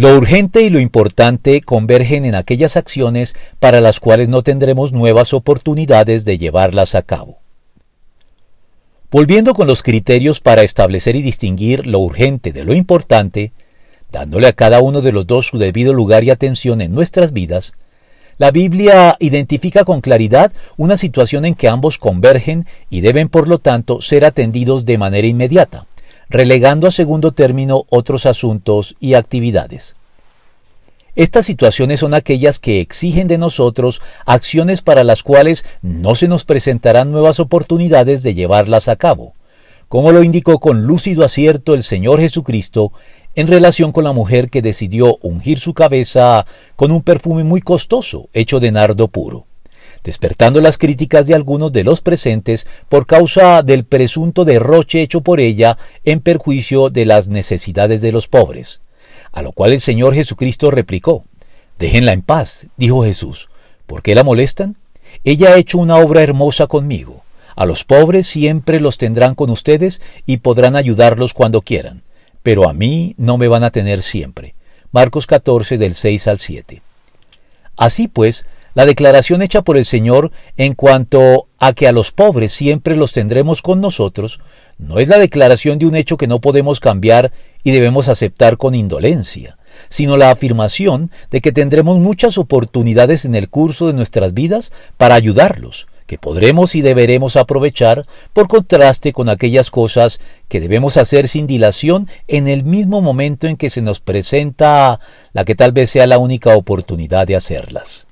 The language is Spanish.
Lo urgente y lo importante convergen en aquellas acciones para las cuales no tendremos nuevas oportunidades de llevarlas a cabo. Volviendo con los criterios para establecer y distinguir lo urgente de lo importante, dándole a cada uno de los dos su debido lugar y atención en nuestras vidas, la Biblia identifica con claridad una situación en que ambos convergen y deben por lo tanto ser atendidos de manera inmediata, relegando a segundo término otros asuntos y actividades. Estas situaciones son aquellas que exigen de nosotros acciones para las cuales no se nos presentarán nuevas oportunidades de llevarlas a cabo, como lo indicó con lúcido acierto el Señor Jesucristo en relación con la mujer que decidió ungir su cabeza con un perfume muy costoso hecho de nardo puro, despertando las críticas de algunos de los presentes por causa del presunto derroche hecho por ella en perjuicio de las necesidades de los pobres. A lo cual el Señor Jesucristo replicó Déjenla en paz, dijo Jesús. ¿Por qué la molestan? Ella ha hecho una obra hermosa conmigo. A los pobres siempre los tendrán con ustedes y podrán ayudarlos cuando quieran pero a mí no me van a tener siempre. Marcos 14 del 6 al 7. Así pues, la declaración hecha por el Señor en cuanto a que a los pobres siempre los tendremos con nosotros, no es la declaración de un hecho que no podemos cambiar y debemos aceptar con indolencia, sino la afirmación de que tendremos muchas oportunidades en el curso de nuestras vidas para ayudarlos, que podremos y deberemos aprovechar por contraste con aquellas cosas que debemos hacer sin dilación en el mismo momento en que se nos presenta la que tal vez sea la única oportunidad de hacerlas.